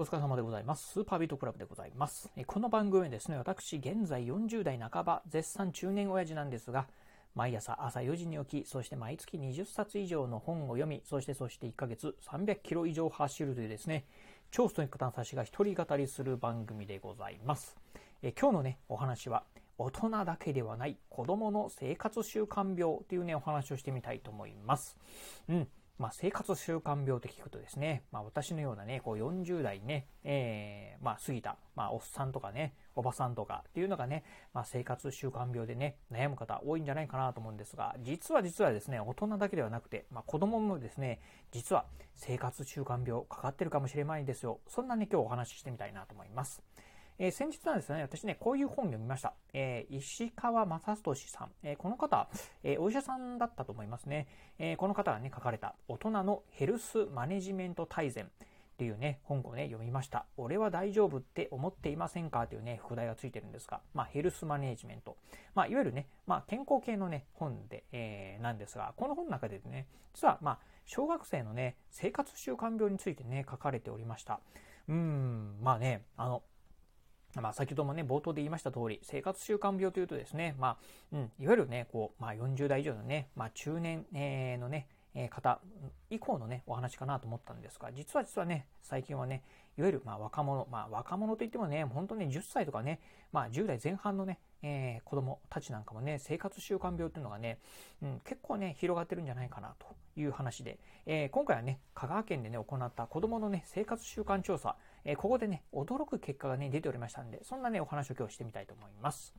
お疲れ様でございます。スーパービートクラブでございます。この番組はですね、私、現在40代半ば、絶賛中年親父なんですが、毎朝朝4時に起き、そして毎月20冊以上の本を読み、そしてそして1ヶ月300キロ以上走るというですね、超ストイック探査士が一人語りする番組でございます。え今日のね、お話は、大人だけではない子供の生活習慣病というね、お話をしてみたいと思います。うん。まあ、生活習慣病って聞くとですね、まあ、私のようなね、こう40代ね、えー、まあ、過ぎた、まあ、おっさんとかね、おばさんとかっていうのがね、まあ、生活習慣病でね、悩む方多いんじゃないかなと思うんですが、実は実はですね、大人だけではなくて、まあ、子供もですね、実は生活習慣病かかってるかもしれないんですよ。そんなね、今日お話ししてみたいなと思います。えー、先日なんですね、私ね、こういう本読みました。えー、石川正俊さん。えー、この方、えお医者さんだったと思いますね。えこの方がね、書かれた、大人のヘルスマネジメント大全。っていうね、本をね、読みました。俺は大丈夫って思っていませんか？というね、副題がついてるんですが、まあ、ヘルスマネジメント。まあ、いわゆるね、まあ、健康系のね、本で、えー、なんですが、この本の中でね、実は、まあ、小学生のね、生活習慣病についてね、書かれておりました。うーん、まあね、あの、まあ、先ほどもね、冒頭で言いました通り、生活習慣病というとですね、まあ、うん、いわゆるね、こう、まあ、40代以上のね、まあ、中年、えー、のね、方以降のね、お話かなと思ったんですが、実は実はね、最近はね、いわゆるま若者、まあ若者といってもね、本当に10歳とかね、まあ10代前半のね、えー、子供たちなんかもね、生活習慣病っていうのがね、うん、結構ね、広がってるんじゃないかなという話で、えー、今回はね、香川県でね、行った子供のね、生活習慣調査、えー、ここでね、驚く結果がね、出ておりましたんで、そんなね、お話を今日してみたいと思います。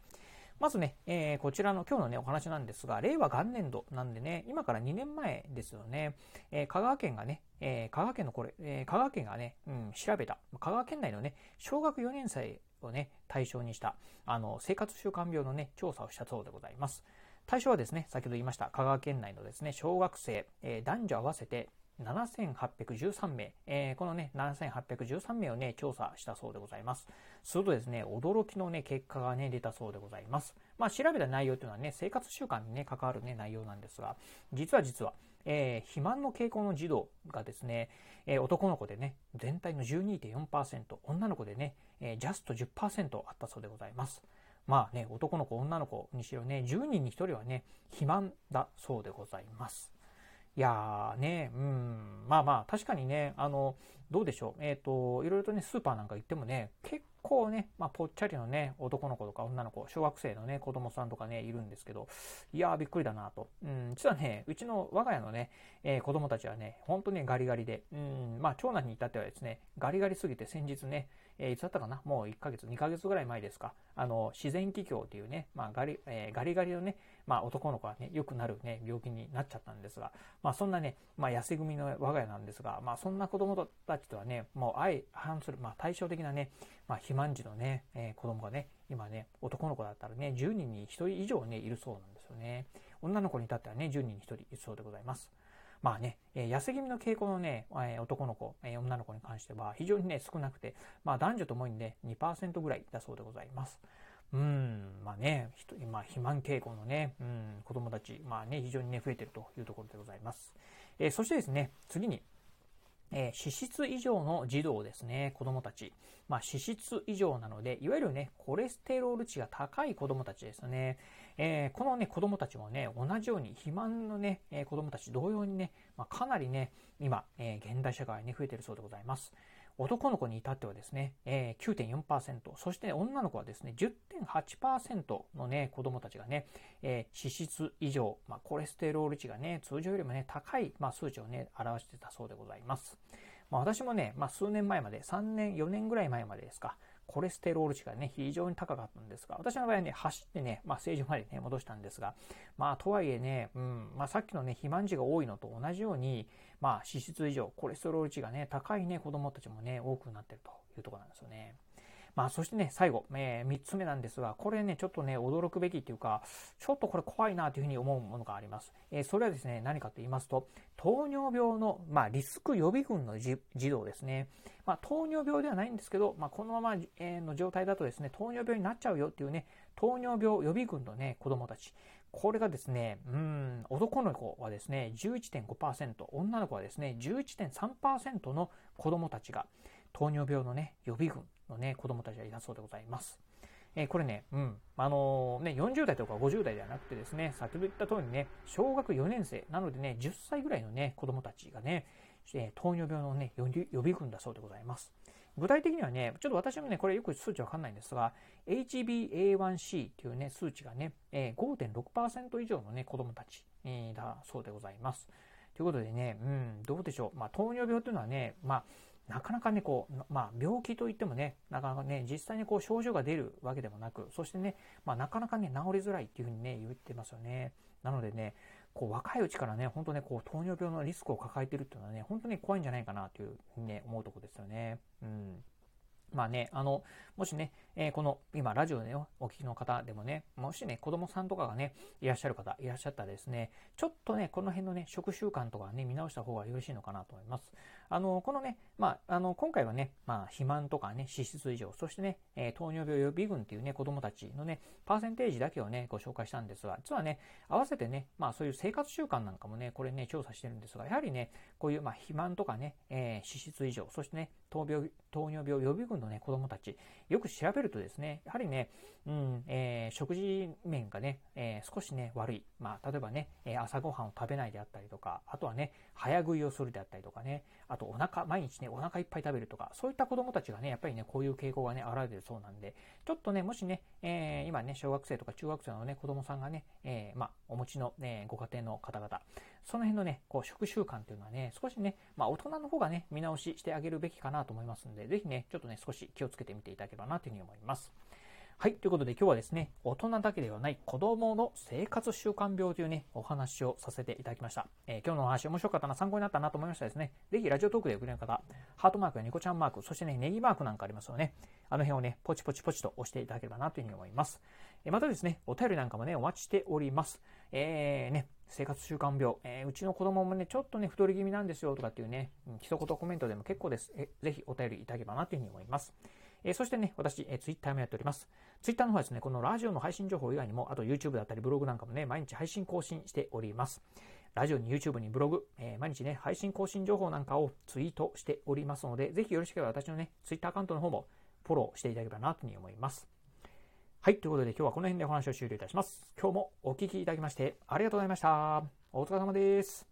まずね、えー、こちらの今日のね、お話なんですが、令和元年度なんでね、今から2年前ですよね、えー、香川県がね、えー、香川県のこれ、え香川県がね、うん、調べた、香川県内のね、小学4年生をね、対象にした、あの、生活習慣病のね、調査をしたそうでございます。対象はですね、先ほど言いました香川県内のですね、小学生、え男女合わせて7813名、えー、このね、7813名をね、調査したそうでございます。するとですね、驚きのね、結果がね、出たそうでございます。まあ、調べた内容というのはね、生活習慣にね、関わるね、内容なんですが、実は実は、えー、肥満の傾向の児童がですね、えー、男の子でね、全体の12.4%、女の子でね、えー、ジャスト10%あったそうでございます。まあね、男の子、女の子にしろね、10人に1人はね、肥満だそうでございます。いやーね、うん、まあまあ、確かにね、あの、どうでしょう。えっ、ー、と、いろいろとね、スーパーなんか行ってもね、結構ね、まあ、ぽっちゃりのね、男の子とか女の子、小学生のね、子供さんとかね、いるんですけど、いやー、びっくりだなと。うん、実はね、うちの我が家のね、えー、子供たちはね、本当にガリガリで、うん、まあ、長男に至ってはですね、ガリガリすぎて先日ね、えー、いつだったかな？もう1ヶ月、2ヶ月ぐらい前ですか？あの、自然気境っていうね、まあ、ガリ、えー、ガリガリのね、まあ、男の子はね、よくなるね、病気になっちゃったんですが、まあ、そんなね、まあ、痩せ組の我が家なんですが、まあ、そんな子供たちとはね、もう相反する、まあ、対照的なね、まあ、肥満児のね、えー、子供がね、今ね、男の子だったらね、10人に1人以上ね、いるそうなんですよね。女の子に至ってはね、10人に1人いるそうでございます。まあね、え、痩せ気味の傾向のね、え、男の子、え、女の子に関しては非常にね、少なくて、まあ男女ともにね、2%ぐらいだそうでございます。うん、まあね、まあ、肥満傾向のね、うん、子供たち、まあね、非常にね、増えてるというところでございます。えー、そしてですね、次に、えー、脂質異常の児童ですね、子供たち。まあ、脂質異常なので、いわゆるね、コレステロール値が高い子供たちですね。えー、このね、子供たちもね、同じように肥満のね、えー、子供たち同様にね、まあ、かなりね、今、えー、現代社会に増えてるそうでございます。男の子に至ってはですね、えー、9.4%、そして女の子はですね、10.8%のね、子供たちがね、えー、脂質異常、まあ、コレステロール値がね、通常よりもね、高い、まあ、数値をね、表してたそうでございます。まあ、私もね、まあ、数年前まで、3年、4年ぐらい前までですか、コレステロール値がね、非常に高かったんですが、私の場合はね、走ってね、まあ、正常までね、戻したんですが、まあ、とはいえね、うん、まあ、さっきのね、肥満値が多いのと同じように、まあ、脂質異常、コレステロール値がね、高いね、子供たちもね、多くなってるというところなんですよね。まあ、そしてね、最後、えー、3つ目なんですが、これね、ちょっとね、驚くべきっていうか、ちょっとこれ怖いなというふうに思うものがあります。えー、それはですね、何かと言いますと、糖尿病の、まあ、リスク予備軍の児童ですね。まあ、糖尿病ではないんですけど、まあ、このまま、え、の状態だとですね、糖尿病になっちゃうよっていうね、糖尿病予備軍のね、子供たち。これがですね、うん、男の子はですね、11.5%、女の子はですね、11.3%の子供たちが糖尿病のね、予備軍のね、子供たちがいたそうでございます。えー、これね、うん、あのー、ね、40代とか50代ではなくてですね、先ほど言った通りにね、小学4年生、なのでね、10歳ぐらいのね、子供たちがね、え、糖尿病のね、予備軍だそうでございます。具体的にはね、ちょっと私もね、これよく数値わかんないんですが、HbA1c っていうね、数値がね、え、5.6%以上のね、子供たち、え、だそうでございます。ということでね、うん、どうでしょう。まあ、糖尿病というのはね、まあ、なかなかね、こう、まあ、病気といってもね、なかなかね、実際にこう症状が出るわけでもなく、そしてね、まあ、なかなかね、治りづらいっていうふうにね、言ってますよね。なのでね、こう若いうちからね、本当ね、こう糖尿病のリスクを抱えてるっていうのはね、本当に怖いんじゃないかなというふうにね、思うとこですよね。うん。まあね、あの、もしね、えー、この、今、ラジオで、ね、お聞きの方でもね、もしね、子供さんとかがね、いらっしゃる方、いらっしゃったらですね、ちょっとね、この辺のね、食習慣とかね、見直した方がよろしいのかなと思います。あの、このね、まあ、あの、今回はね、まあ、肥満とかね、脂質異常、そしてね、えー、糖尿病予備軍っていうね、子供たちのね、パーセンテージだけをね、ご紹介したんですが、実はね、合わせてね、まあ、そういう生活習慣なんかもね、これね、調査してるんですが、やはりね、こういう、まあ、肥満とかね、えー、脂質異常、そしてね、糖病糖尿病予備軍のね、子供たち、よく調べるとですね、やはりね、うん、えー、食事面がね、えー、少しね、悪い。まあ、例えばね、え朝ごはんを食べないであったりとか、あとはね、早食いをするであったりとかね、あとお腹、毎日ね、お腹いっぱい食べるとか、そういった子供たちがね、やっぱりね、こういう傾向がね、現れてるそうなんで、ちょっとね、もしね、えー、今ね、小学生とか中学生のね、子供さんがね、えー、まあ、お持ちの、ね、ご家庭の方々、その辺のね、こう、食習慣っていうのはね、少しね、まあ、大人の方がね、見直ししてあげるべきかなと思いますんで、ぜひね、ちょっとね、少し気をつけてみていただければなというふうに思います。はい。ということで今日はですね、大人だけではない子供の生活習慣病というね、お話をさせていただきました。えー、今日のお話面白かったな、参考になったなと思いましたですね。ぜひラジオトークでおくれる方、ハートマークやニコちゃんマーク、そしてね、ネギマークなんかありますよね。あの辺をね、ポチポチポチと押していただければなというふうに思います。えー、またですね、お便りなんかもね、お待ちしております。えー、ね、生活習慣病、えー、うちの子供もね、ちょっとね、太り気味なんですよとかっていうね、一言コメントでも結構です。えぜひお便りいただければなというふうに思います。えそしてね、私、え Twitter もやっております。Twitter の方はですね、このラジオの配信情報以外にも、あと YouTube だったりブログなんかもね、毎日配信更新しております。ラジオに YouTube にブログ、えー、毎日ね、配信更新情報なんかをツイートしておりますので、ぜひよろしければ私のね、Twitter アカウントの方もフォローしていただければなというふうに思います。はい、ということで今日はこの辺でお話を終了いたします。今日もお聴きいただきましてありがとうございました。お疲れ様です。